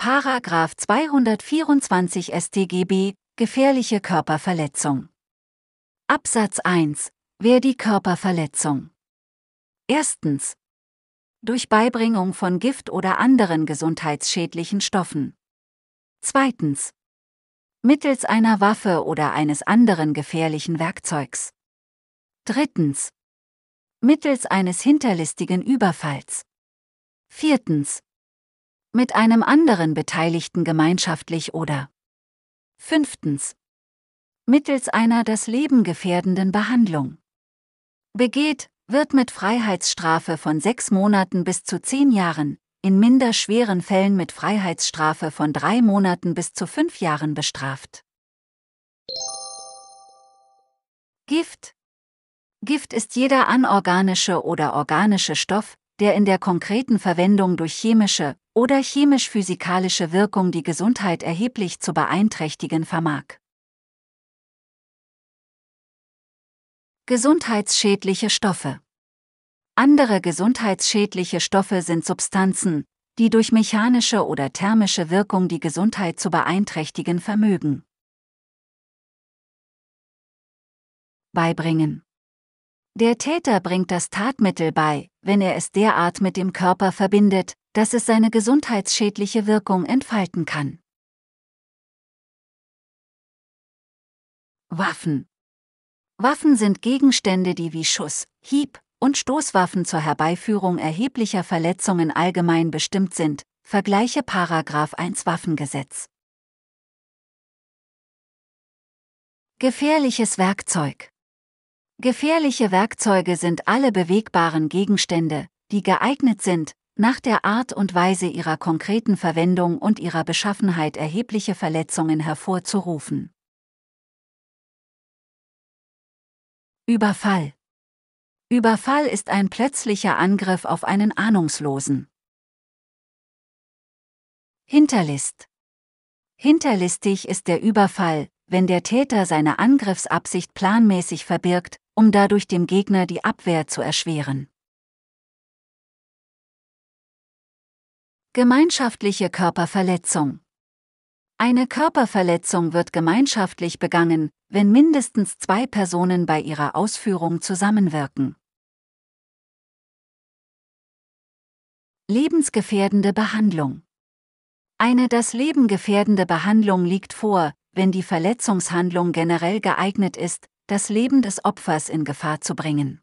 Paragraph 224 StGB Gefährliche Körperverletzung. Absatz 1. Wer die Körperverletzung. Erstens. Durch Beibringung von Gift oder anderen gesundheitsschädlichen Stoffen. Zweitens. Mittels einer Waffe oder eines anderen gefährlichen Werkzeugs. Drittens. Mittels eines hinterlistigen Überfalls. Viertens. Mit einem anderen Beteiligten gemeinschaftlich oder. Fünftens. Mittels einer das Leben gefährdenden Behandlung. Begeht, wird mit Freiheitsstrafe von sechs Monaten bis zu zehn Jahren, in minder schweren Fällen mit Freiheitsstrafe von drei Monaten bis zu fünf Jahren bestraft. Gift. Gift ist jeder anorganische oder organische Stoff, der in der konkreten Verwendung durch chemische oder chemisch-physikalische Wirkung die Gesundheit erheblich zu beeinträchtigen vermag. Gesundheitsschädliche Stoffe Andere gesundheitsschädliche Stoffe sind Substanzen, die durch mechanische oder thermische Wirkung die Gesundheit zu beeinträchtigen vermögen. Beibringen der Täter bringt das Tatmittel bei, wenn er es derart mit dem Körper verbindet, dass es seine gesundheitsschädliche Wirkung entfalten kann. Waffen Waffen sind Gegenstände, die wie Schuss, Hieb und Stoßwaffen zur Herbeiführung erheblicher Verletzungen allgemein bestimmt sind, vergleiche Paragraph 1 Waffengesetz. Gefährliches Werkzeug Gefährliche Werkzeuge sind alle bewegbaren Gegenstände, die geeignet sind, nach der Art und Weise ihrer konkreten Verwendung und ihrer Beschaffenheit erhebliche Verletzungen hervorzurufen. Überfall Überfall ist ein plötzlicher Angriff auf einen Ahnungslosen. Hinterlist Hinterlistig ist der Überfall, wenn der Täter seine Angriffsabsicht planmäßig verbirgt, um dadurch dem Gegner die Abwehr zu erschweren. Gemeinschaftliche Körperverletzung Eine Körperverletzung wird gemeinschaftlich begangen, wenn mindestens zwei Personen bei ihrer Ausführung zusammenwirken. Lebensgefährdende Behandlung Eine das Leben gefährdende Behandlung liegt vor, wenn die Verletzungshandlung generell geeignet ist, das Leben des Opfers in Gefahr zu bringen.